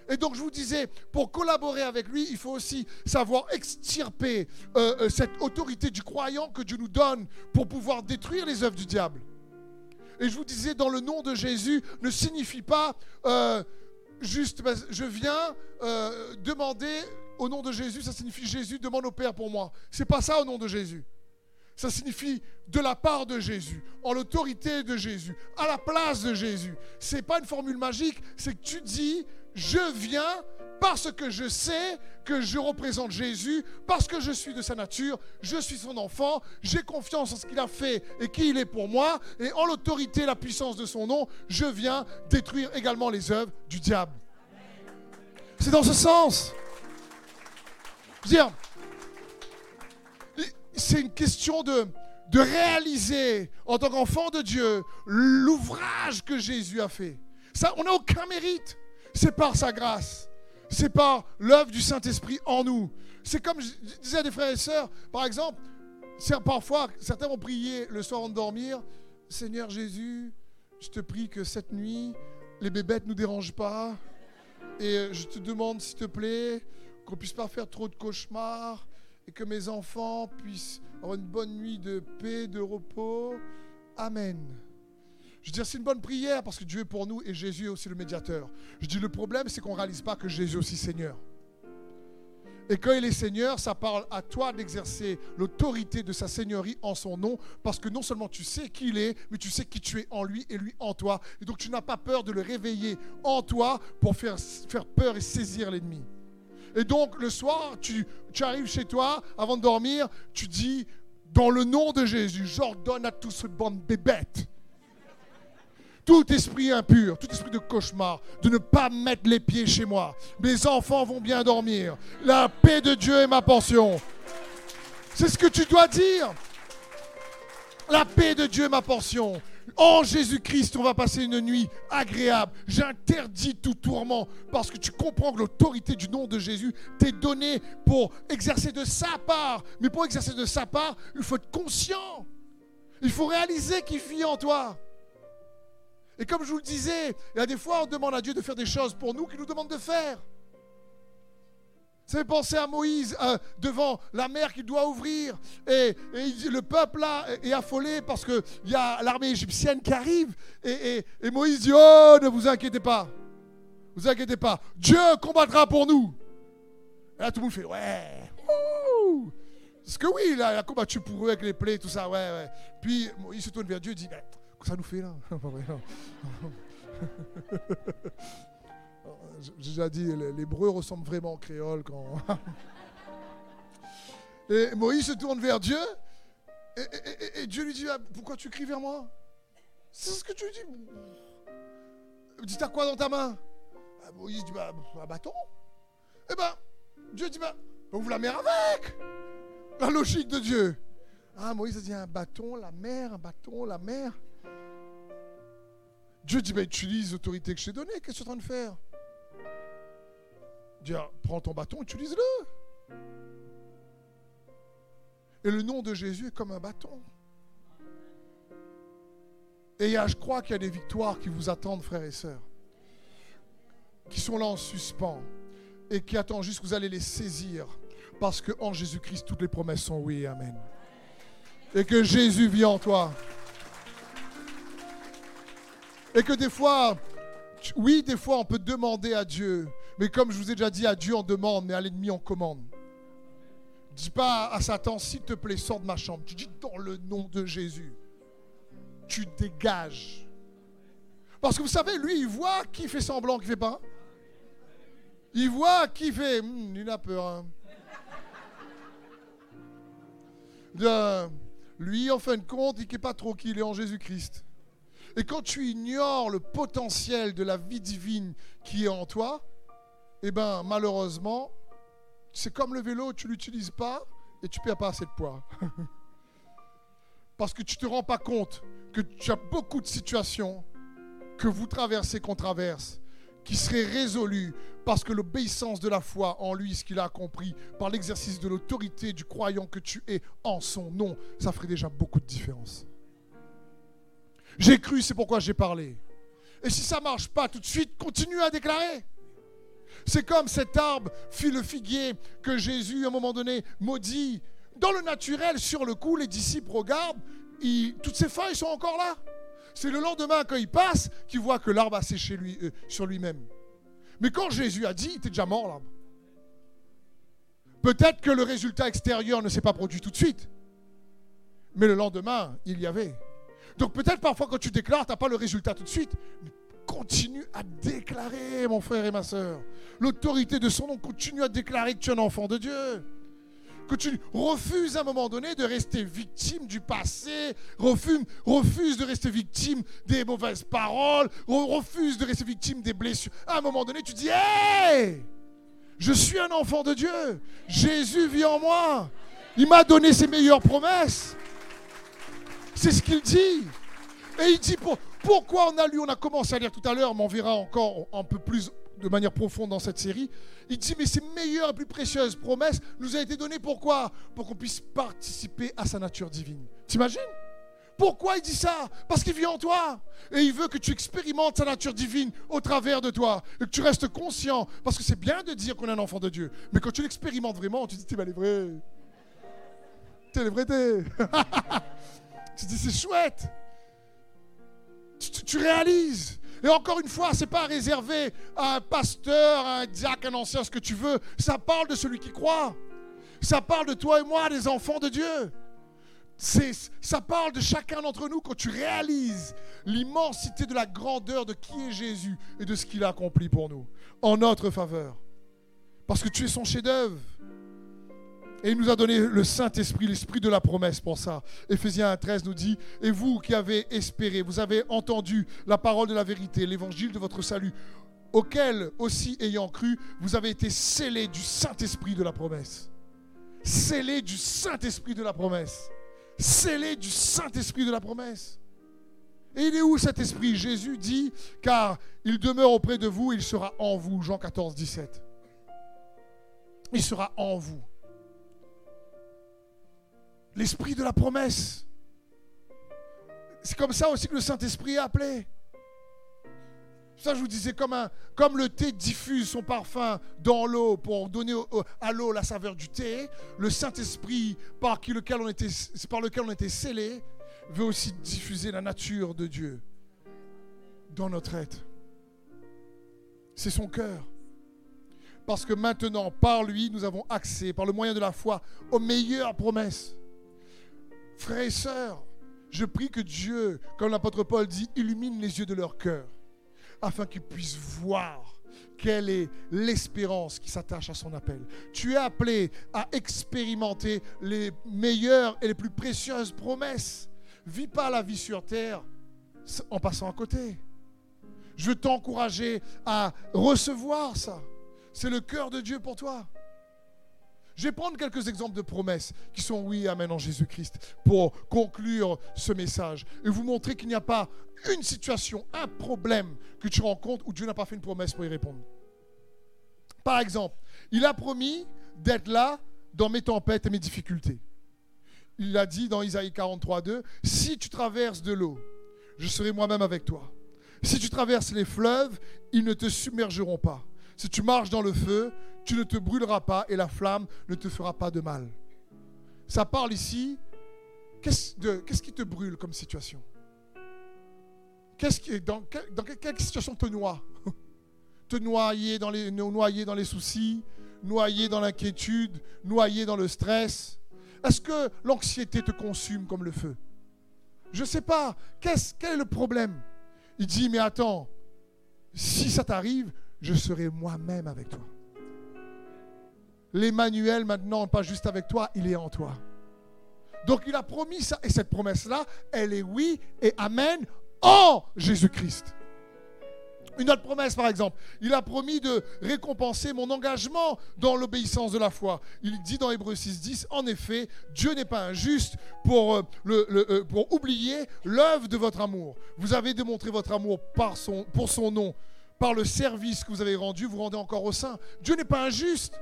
Et donc je vous disais, pour collaborer avec lui, il faut aussi savoir extirper euh, euh, cette autorité du croyant que Dieu nous donne pour pouvoir détruire les œuvres du diable. Et je vous disais, dans le nom de Jésus ne signifie pas euh, juste, ben, je viens demander au nom de Jésus, ça signifie Jésus demande au Père pour moi. C'est pas ça au nom de Jésus. Ça signifie de la part de Jésus, en l'autorité de Jésus, à la place de Jésus. C'est pas une formule magique, c'est que tu dis je viens parce que je sais que je représente Jésus, parce que je suis de sa nature, je suis son enfant, j'ai confiance en ce qu'il a fait et qui il est pour moi, et en l'autorité et la puissance de son nom, je viens détruire également les œuvres du diable. C'est dans ce sens. c'est une question de, de réaliser en tant qu'enfant de Dieu l'ouvrage que Jésus a fait. Ça, on n'a aucun mérite. C'est par sa grâce. C'est par l'œuvre du Saint-Esprit en nous. C'est comme je disais à des frères et sœurs, par exemple, parfois, certains vont prier le soir avant de dormir. Seigneur Jésus, je te prie que cette nuit, les bébêtes ne nous dérangent pas. Et euh, je te demande, s'il te plaît, qu'on puisse pas faire trop de cauchemars et que mes enfants puissent avoir une bonne nuit de paix, de repos. Amen. Je veux dire, c'est une bonne prière parce que Dieu est pour nous et Jésus est aussi le médiateur. Je dis, le problème, c'est qu'on ne réalise pas que Jésus est aussi Seigneur. Et quand il est Seigneur, ça parle à toi d'exercer l'autorité de sa Seigneurie en son nom, parce que non seulement tu sais qui il est, mais tu sais qui tu es en lui et lui en toi. Et donc tu n'as pas peur de le réveiller en toi pour faire, faire peur et saisir l'ennemi. Et donc le soir, tu, tu arrives chez toi, avant de dormir, tu dis, dans le nom de Jésus, j'ordonne à tout ce bande bébêtes tout esprit impur, tout esprit de cauchemar, de ne pas mettre les pieds chez moi. Mes enfants vont bien dormir. La paix de Dieu est ma portion. C'est ce que tu dois dire. La paix de Dieu est ma portion. En Jésus-Christ, on va passer une nuit agréable. J'interdis tout tourment parce que tu comprends que l'autorité du nom de Jésus t'est donnée pour exercer de sa part. Mais pour exercer de sa part, il faut être conscient. Il faut réaliser qu'il vit en toi. Et comme je vous le disais, il y a des fois, on demande à Dieu de faire des choses pour nous qu'il nous demande de faire. Ça fait penser à Moïse euh, devant la mer qu'il doit ouvrir. Et, le peuple là est affolé parce qu'il y a l'armée égyptienne qui arrive. Et, Moïse dit Oh, ne vous inquiétez pas. Ne vous inquiétez pas. Dieu combattra pour nous. Et là, tout le monde fait Ouais. Parce que oui, il a, combattu pour eux avec les plaies, tout ça. Ouais, ouais. Puis Moïse se tourne vers Dieu et dit ça nous fait là J'ai déjà dit, l'hébreu ressemble vraiment au créole quand. et Moïse se tourne vers Dieu et, Dieu lui dit ah, Pourquoi tu cries vers moi? C'est ce que tu dis. Dis T'as quoi dans ta main? Ah, Moïse dit bah, Un bâton. Eh ben, Dieu dit bah, Ouvre la mer avec La logique de Dieu. Ah, Moïse a dit Un bâton, la mer, un bâton, la mer. Dieu dit, bah, utilise l'autorité que je t'ai donnée, qu'est-ce que tu es en train de faire? Dieu, prends ton bâton, utilise-le. Et le nom de Jésus est comme un bâton. Et je crois qu'il y a des victoires qui vous attendent, frères et sœurs, qui sont là en suspens et qui attendent juste que vous allez les saisir, parce qu'en Jésus-Christ, toutes les promesses sont oui amen. Et que Jésus vit en toi. Et que des fois, oui, des fois, on peut demander à Dieu. Mais comme je vous ai déjà dit, à Dieu on demande, mais à l'ennemi on commande. Dis pas à Satan, s'il te plaît, sors de ma chambre. Tu dis dans le nom de Jésus. Tu dégages. Parce que vous savez, lui, il voit qui fait semblant, qui fait pas. Il voit qui fait. Hmm, il a peur. Hein. lui, en fin de compte, il n'est pas trop qu'il est en Jésus-Christ. Et quand tu ignores le potentiel de la vie divine qui est en toi, eh bien, malheureusement, c'est comme le vélo, tu l'utilises pas et tu perds pas assez de poids. Parce que tu te rends pas compte que tu as beaucoup de situations que vous traversez, qu'on traverse, qui seraient résolues parce que l'obéissance de la foi en lui, ce qu'il a compris, par l'exercice de l'autorité du croyant que tu es en son nom, ça ferait déjà beaucoup de différence. J'ai cru, c'est pourquoi j'ai parlé. Et si ça ne marche pas tout de suite, continue à déclarer. C'est comme cet arbre, le figuier, que Jésus, à un moment donné, maudit. Dans le naturel, sur le coup, les disciples regardent, toutes ces feuilles sont encore là. C'est le lendemain, quand il passe, qu'ils voient que l'arbre a séché euh, sur lui-même. Mais quand Jésus a dit, il était déjà mort, l'arbre. Peut-être que le résultat extérieur ne s'est pas produit tout de suite. Mais le lendemain, il y avait. Donc peut-être parfois quand tu déclares, tu n'as pas le résultat tout de suite. Continue à déclarer, mon frère et ma soeur. L'autorité de son nom, continue à déclarer que tu es un enfant de Dieu. Que tu refuses à un moment donné de rester victime du passé, refuse, refuse de rester victime des mauvaises paroles, refuse de rester victime des blessures. À un moment donné, tu dis Hé Je suis un enfant de Dieu. Jésus vit en moi. Il m'a donné ses meilleures promesses. C'est ce qu'il dit. Et il dit pour, pourquoi on a lu, on a commencé à lire tout à l'heure, mais on verra encore un peu plus de manière profonde dans cette série. Il dit, mais ces meilleures et plus précieuses promesses nous ont été données pourquoi? Pour qu'on puisse participer à sa nature divine. T'imagines? Pourquoi il dit ça? Parce qu'il vit en toi. Et il veut que tu expérimentes sa nature divine au travers de toi. Et que tu restes conscient. Parce que c'est bien de dire qu'on est un enfant de Dieu. Mais quand tu l'expérimentes vraiment, tu te dis, elle est vraie. T'es le vrai tu c'est chouette. Tu, réalises. Et encore une fois, ce n'est pas réservé à un pasteur, à un diacre, un ancien, ce que tu veux. Ça parle de celui qui croit. Ça parle de toi et moi, des enfants de Dieu ça parle de chacun d'entre nous quand tu réalises l'immensité de la grandeur de qui est Jésus et de ce qu'il a accompli pour nous, en notre faveur. Parce que tu es son chef-d'œuvre. Et il nous a donné le Saint-Esprit, l'Esprit de la promesse pour ça. Éphésiens 1.13 nous dit, et vous qui avez espéré, vous avez entendu la parole de la vérité, l'évangile de votre salut, auquel aussi ayant cru, vous avez été scellés du Saint-Esprit de la promesse. Scellés du Saint-Esprit de la promesse scellé du Saint-Esprit de la promesse. Et il est où cet esprit? Jésus dit, car il demeure auprès de vous, il sera en vous. Jean 14, 17. Il sera en vous. L'esprit de la promesse. C'est comme ça aussi que le Saint-Esprit est appelé. Ça, je vous disais, comme, le thé diffuse son parfum dans l'eau pour donner à l'eau la saveur du thé, le Saint-Esprit par, lequel on était, par lequel on était scellé veut aussi diffuser la nature de Dieu dans notre être. C'est son cœur. Parce que maintenant, par lui, nous avons accès, par le moyen de la foi, aux meilleures promesses. Frères et sœurs, je prie que Dieu, comme l'apôtre Paul dit, illumine les yeux de leur cœur afin qu'ils puissent voir quelle est l'espérance qui s'attache à son appel. Tu es appelé à expérimenter les meilleures et les plus précieuses promesses. Vis pas la vie sur terre en passant à côté. Je veux t'encourager à recevoir ça. C'est le cœur de Dieu pour toi. Je vais prendre quelques exemples de promesses qui sont oui, amen en Jésus-Christ pour conclure ce message et vous montrer qu'il n'y a pas une situation, un problème que tu rencontres où Dieu n'a pas fait une promesse pour y répondre. Par exemple, il a promis d'être là dans mes tempêtes et mes difficultés. Il l'a dit dans Isaïe 43, 2, si tu traverses de l'eau, je serai moi-même avec toi. Si tu traverses les fleuves, ils ne te submergeront pas. Si tu marches dans le feu, tu ne te brûleras pas et la flamme ne te fera pas de mal. Ça parle ici, qu'est-ce qui te brûle comme situation? Qu'est-ce qui, dans, dans, quelle situation te noie? Te noyer dans les, soucis, noyer dans l'inquiétude, noyer dans le stress Est-ce que l'anxiété te consume comme le feu? Je ne sais pas. Quel est le problème? Il dit, mais attends, si ça t'arrive, je serai moi-même avec toi. L'Emmanuel, maintenant, pas juste avec toi, il est en toi. Donc il a promis ça. Et cette promesse-là, elle est oui et amen en Jésus-Christ. Une autre promesse, par exemple, il a promis de récompenser mon engagement dans l'obéissance de la foi. Il dit dans Hébreu 6.10, en effet, Dieu n'est pas injuste pour, euh, euh, pour oublier l'œuvre de votre amour. Vous avez démontré votre amour par son, pour son nom par le service que vous avez rendu, vous rendez encore au sein. Dieu n'est pas injuste.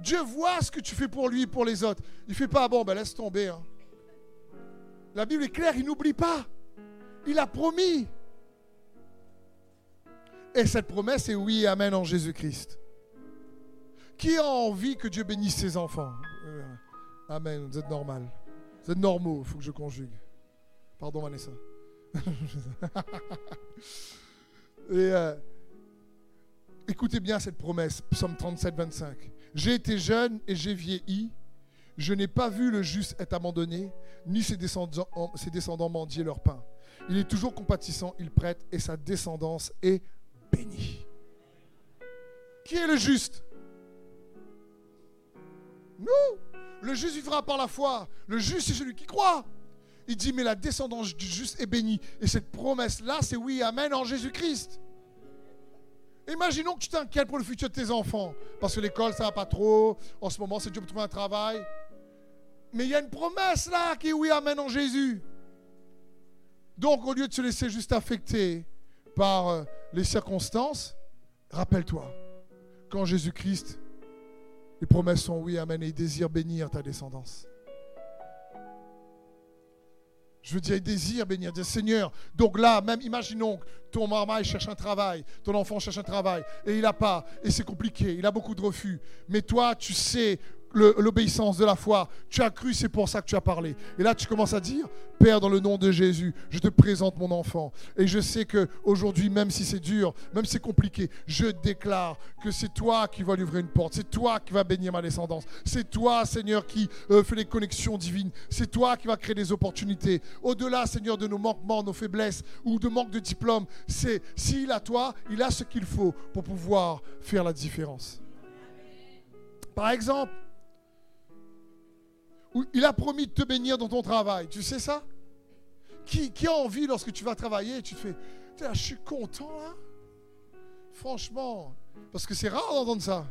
Dieu voit ce que tu fais pour lui pour les autres. Il ne fait pas, bon, ben laisse tomber. Hein. La Bible est claire, il n'oublie pas. Il a promis. Et cette promesse est oui, Amen en Jésus-Christ. Qui a envie que Dieu bénisse ses enfants? Euh, Amen, vous êtes normal. Vous êtes normaux, il faut que je conjugue. Pardon Vanessa. Euh, écoutez bien cette promesse, Psaume 37, 25. J'ai été jeune et j'ai vieilli. Je n'ai pas vu le juste être abandonné, ni ses descendants mendier leur pain. Il est toujours compatissant, il prête, et sa descendance est bénie. Qui est le juste? Nous. Le juste vivra par la foi. Le juste, c'est celui qui croit. Il dit, mais la descendance du juste est bénie. Et cette promesse-là, c'est oui, Amen en Jésus-Christ. Imaginons que tu t'inquiètes pour le futur de tes enfants. Parce que l'école, ça va pas trop. En ce moment, c'est dur pour trouver un travail. Mais il y a une promesse là qui est oui, Amen en Jésus. Donc, au lieu de se laisser juste affecter par euh, les circonstances, Rappelle-toi, quand Jésus-Christ, les promesses sont oui, amen, et il désire bénir ta descendance. Je veux dire, il désire bénir. Dire, Seigneur, donc là, même imaginons que ton marmaille cherche un travail, ton enfant cherche un travail, et il n'a pas, et c'est compliqué, il a beaucoup de refus. Mais toi, tu sais l'obéissance de la foi. Tu as cru, c'est pour ça que tu as parlé. Et là, tu commences à dire, Père, dans le nom de Jésus, je te présente mon enfant. Et je sais que aujourd'hui, même si c'est dur, même si c'est compliqué, je déclare que c'est toi qui vas lui ouvrir une porte. C'est toi qui vas bénir ma descendance. C'est toi, Seigneur, qui euh, fait les connexions divines. C'est toi qui vas créer des opportunités. Au-delà, Seigneur, de nos manquements, nos faiblesses ou de manque de diplôme, c'est s'il a toi, il a ce qu'il faut pour pouvoir faire la différence. Par exemple, il a promis de te bénir dans ton travail. Tu sais ça? Qui, a envie lorsque tu vas travailler tu te fais Je suis content là Franchement, parce que c'est rare d'entendre ça.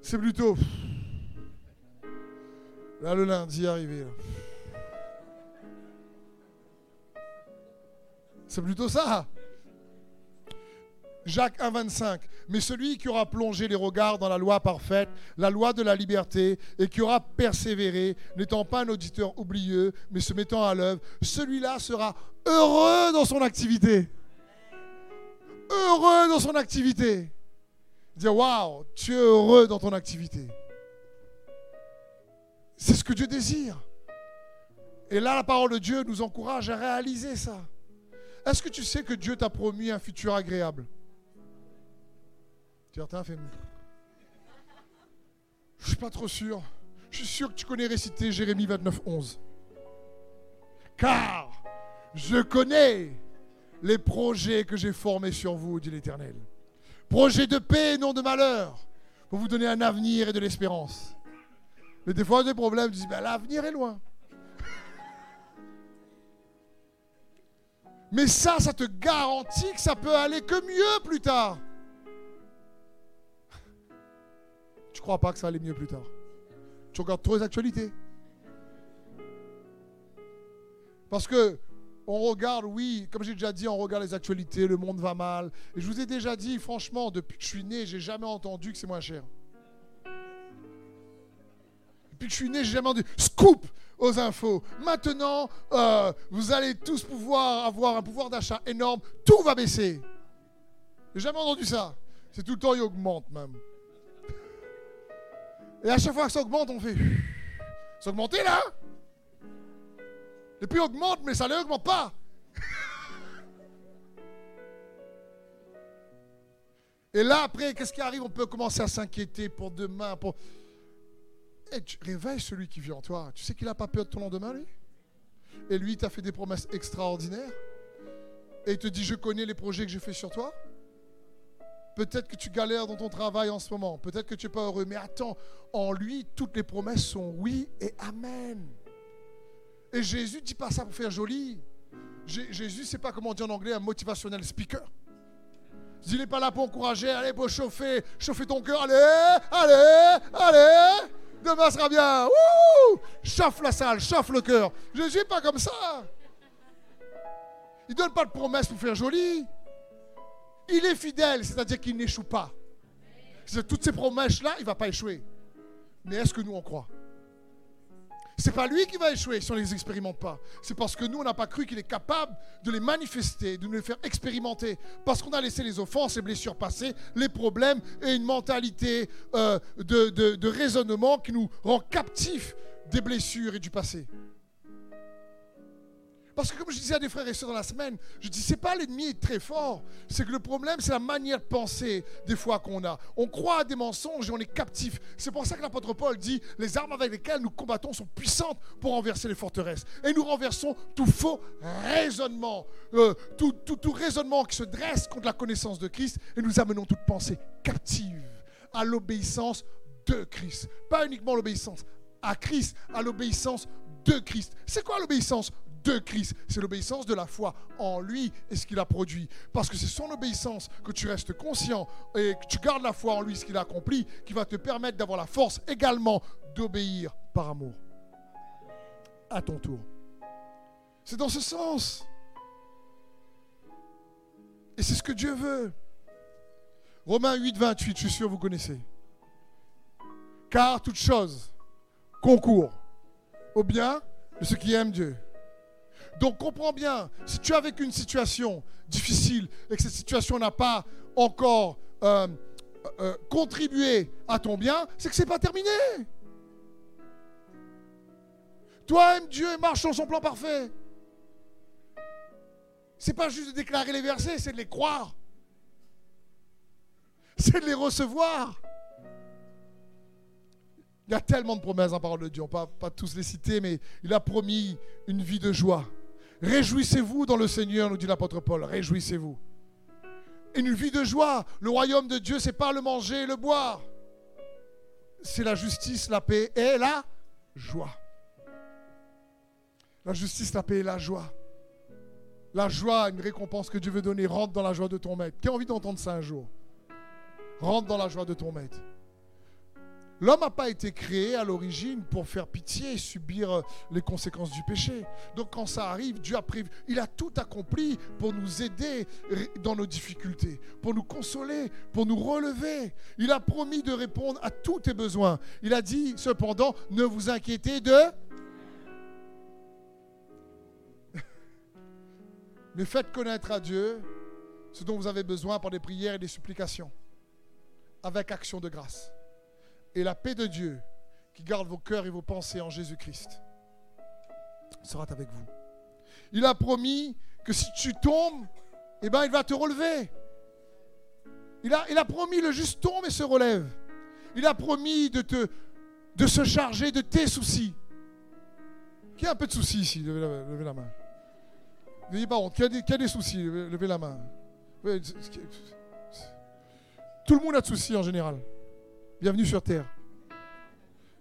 C'est plutôt. Là, le lundi arrivé. C'est plutôt ça. Jacques 1,25. Mais celui qui aura plongé les regards dans la loi parfaite, la loi de la liberté, et qui aura persévéré, n'étant pas un auditeur oublieux, mais se mettant à l'œuvre, celui-là sera heureux dans son activité. Heureux dans son activité. Dire waouh, tu es heureux dans ton activité. C'est ce que Dieu désire. Et là, la parole de Dieu nous encourage à réaliser ça. Est-ce que tu sais que Dieu t'a promis un futur agréable? Certains fait. Je suis pas trop sûr. Je suis sûr que tu connais réciter Jérémie 29, 11. Car je connais les projets que j'ai formés sur vous, dit l'Éternel. Projets de paix et non de malheur, pour vous donner un avenir et de l'espérance. Mais des fois, des problèmes, tu dis, ben, l'avenir est loin. Mais ça, ça te garantit que ça peut aller que mieux plus tard. Crois pas que ça allait mieux plus tard. Tu regardes trop les actualités. Parce que on regarde, oui, comme j'ai déjà dit, on regarde les actualités, le monde va mal. Et je vous ai déjà dit, franchement, depuis que je suis né, j'ai jamais entendu que c'est moins cher. Depuis que je suis né, j'ai jamais entendu scoop aux infos. Maintenant, euh, vous allez tous pouvoir avoir un pouvoir d'achat énorme. Tout va baisser. J'ai jamais entendu ça. C'est tout le temps, il augmente même. Et à chaque fois que ça augmente, on fait. Ça augmenté là Les prix augmentent, mais ça ne augmente pas. Et là, après, qu'est-ce qui arrive? On peut commencer à s'inquiéter pour demain. Pour... Et tu réveilles celui qui vit en toi. Tu sais qu'il n'a pas peur de ton lendemain, lui? Et lui, il t'a fait des promesses extraordinaires. Et il te dit, je connais les projets que j'ai fait sur toi. Peut-être que tu galères dans ton travail en ce moment. Peut-être que tu n'es pas heureux. Mais attends, en lui, toutes les promesses sont oui et amen. Et Jésus dit pas ça pour faire joli. Jésus, c'est pas comment on dit en anglais un motivationnel speaker. Il n'est pas là pour encourager, allez, pour chauffer, chauffer ton cœur, allez, allez, allez, demain sera bien, Wouh chauffe la salle, chauffe le cœur. Jésus n'est pas comme ça. Il ne donne pas de promesses pour faire joli. Il est fidèle, c'est-à-dire qu'il n'échoue pas. Toutes ces promesses-là, il ne va pas échouer. Mais est-ce que nous, on croit? C'est pas lui qui va échouer si on ne les expérimente pas. C'est parce que nous, on n'a pas cru qu'il est capable de les manifester, de nous les faire expérimenter. Parce qu'on a laissé les offenses, les blessures passer, les problèmes et une mentalité euh, de raisonnement qui nous rend captifs des blessures et du passé. Parce que comme je disais à des frères et sœurs dans la semaine, je dis, c'est pas l'ennemi est très fort, c'est que le problème, c'est la manière de penser des fois qu'on a. On croit à des mensonges et on est captif. C'est pour ça que l'apôtre Paul dit, les armes avec lesquelles nous combattons sont puissantes pour renverser les forteresses. Et nous renversons tout faux raisonnement, euh, tout, tout, tout raisonnement qui se dresse contre la connaissance de Christ et nous amenons toute pensée captive à l'obéissance de Christ. Pas uniquement l'obéissance à Christ, à l'obéissance de Christ. C'est quoi l'obéissance de Christ. C'est l'obéissance de la foi en lui et ce qu'il a produit. Parce que c'est son obéissance que tu restes conscient et que tu gardes la foi en lui, ce qu'il a accompli, qui va te permettre d'avoir la force également d'obéir par amour. À ton tour. C'est dans ce sens. Et c'est ce que Dieu veut. Romains 8, 28, je suis sûr que vous connaissez. Car toute chose concourt au bien de ceux qui aiment Dieu. Donc comprends bien, si tu as vécu une situation difficile et que cette situation n'a pas encore euh, euh, contribué à ton bien, c'est que ce n'est pas terminé. Toi, aime Dieu et marche sur son plan parfait. C'est pas juste de déclarer les versets, c'est de les croire. C'est de les recevoir. Il y a tellement de promesses en parole de Dieu, on ne pas, pas tous les citer, mais il a promis une vie de joie. Réjouissez-vous dans le Seigneur, nous dit l'apôtre Paul. Réjouissez-vous. Une vie de joie. Le royaume de Dieu, c'est pas le manger et le boire. C'est la justice, la paix et la joie. La justice, la paix et la joie. La joie, une récompense que Dieu veut donner. Rentre dans la joie de ton maître. Qui a envie d'entendre ça un jour? Rentre dans la joie de ton maître. L'homme n'a pas été créé à l'origine pour faire pitié et subir euh, les conséquences du péché. Donc quand ça arrive, Dieu a prévu, il a tout accompli pour nous aider dans nos difficultés, pour nous consoler, pour nous relever. Il a promis de répondre à tous tes besoins. Il a dit cependant, ne vous inquiétez de... Mais faites connaître à Dieu ce dont vous avez besoin par des prières et des supplications, avec action de grâce et la paix de Dieu qui garde vos cœurs et vos pensées en Jésus-Christ sera avec vous. Il a promis que si tu tombes, eh ben, il va te relever. Il a, il a promis le juste tombe et se relève. Il a promis de, te, de se charger de tes soucis. Qui a un peu de soucis ici Levez la, main. N'ayez pas. Qui a, des, qui a des soucis Levez la main. Tout le monde a de soucis en général. Bienvenue sur terre.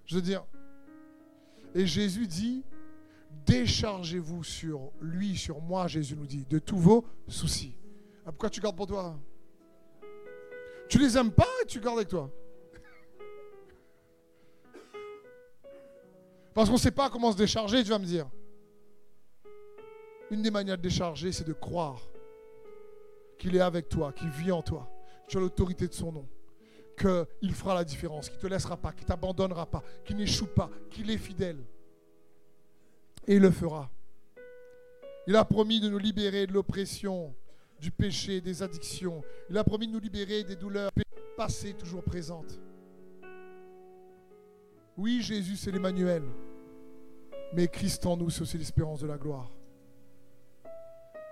Je veux dire, et Jésus dit, déchargez-vous sur lui, sur moi, Jésus nous dit, de tous vos soucis. Ah, pourquoi tu gardes pour toi? Tu les aimes pas et tu gardes avec toi? Parce qu'on ne sait pas comment se décharger, tu vas me dire. Une des manières de décharger, c'est de croire qu'il est avec toi, qu'il vit en toi. Tu as l'autorité de son nom qu'il fera la différence, qu'il ne te laissera pas, qu'il ne t'abandonnera pas, qu'il n'échoue pas, qu'il est fidèle. Et il le fera. Il a promis de nous libérer de l'oppression, du péché, des addictions. Il a promis de nous libérer des douleurs passées, toujours présentes. Oui, Jésus, c'est l'Emmanuel. Mais Christ en nous, c'est aussi l'espérance de la gloire.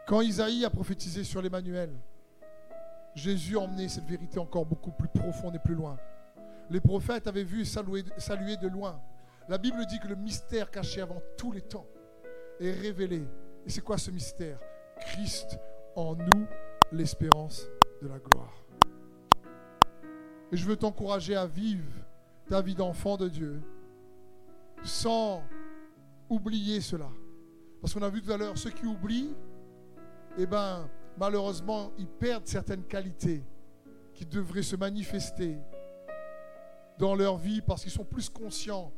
Quand Isaïe a prophétisé sur l'Emmanuel, Jésus a emmené cette vérité encore beaucoup plus profonde et plus loin. Les prophètes avaient vu saluer, saluer de loin. La Bible dit que le mystère caché avant tous les temps est révélé. Et c'est quoi ce mystère? Christ en nous, l'espérance de la gloire. Et je veux t'encourager à vivre ta vie d'enfant de Dieu sans oublier cela. Parce qu'on a vu tout à l'heure, ceux qui oublient, eh ben, malheureusement, ils perdent certaines qualités qui devraient se manifester dans leur vie parce qu'ils sont plus conscients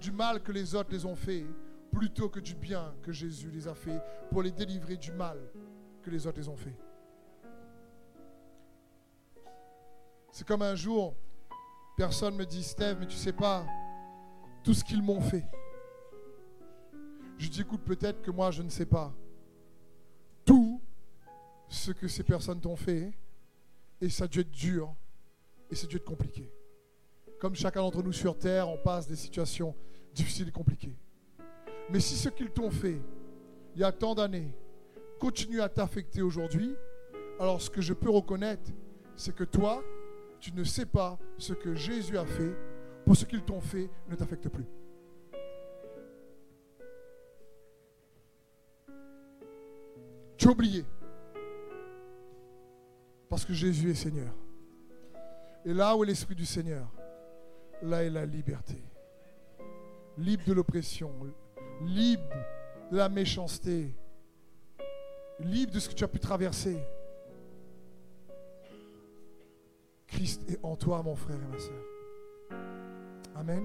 du mal que les autres les ont fait plutôt que du bien que Jésus les a fait pour les délivrer du mal que les autres les ont fait. C'est comme un jour, personne me dit, Steve, mais tu sais pas tout ce qu'ils m'ont fait. Je dis, écoute, peut-être que moi, je ne sais pas ce que ces personnes t'ont fait. Et ça a dû être dur. Et ça a dû être compliqué. Comme chacun d'entre nous sur Terre, on passe des situations difficiles et compliquées. Mais si ce qu'ils t'ont fait, il y a tant d'années, continue à t'affecter aujourd'hui, alors ce que je peux reconnaître, c'est que toi, tu ne sais pas ce que Jésus a fait pour ce qu'ils t'ont fait ne t'affecte plus. Tu as oublié. Parce que Jésus est Seigneur. Et là où est l'Esprit du Seigneur, là est la liberté. Libre de l'oppression, libre de la méchanceté, libre de ce que tu as pu traverser. Christ est en toi, mon frère et ma soeur. Amen.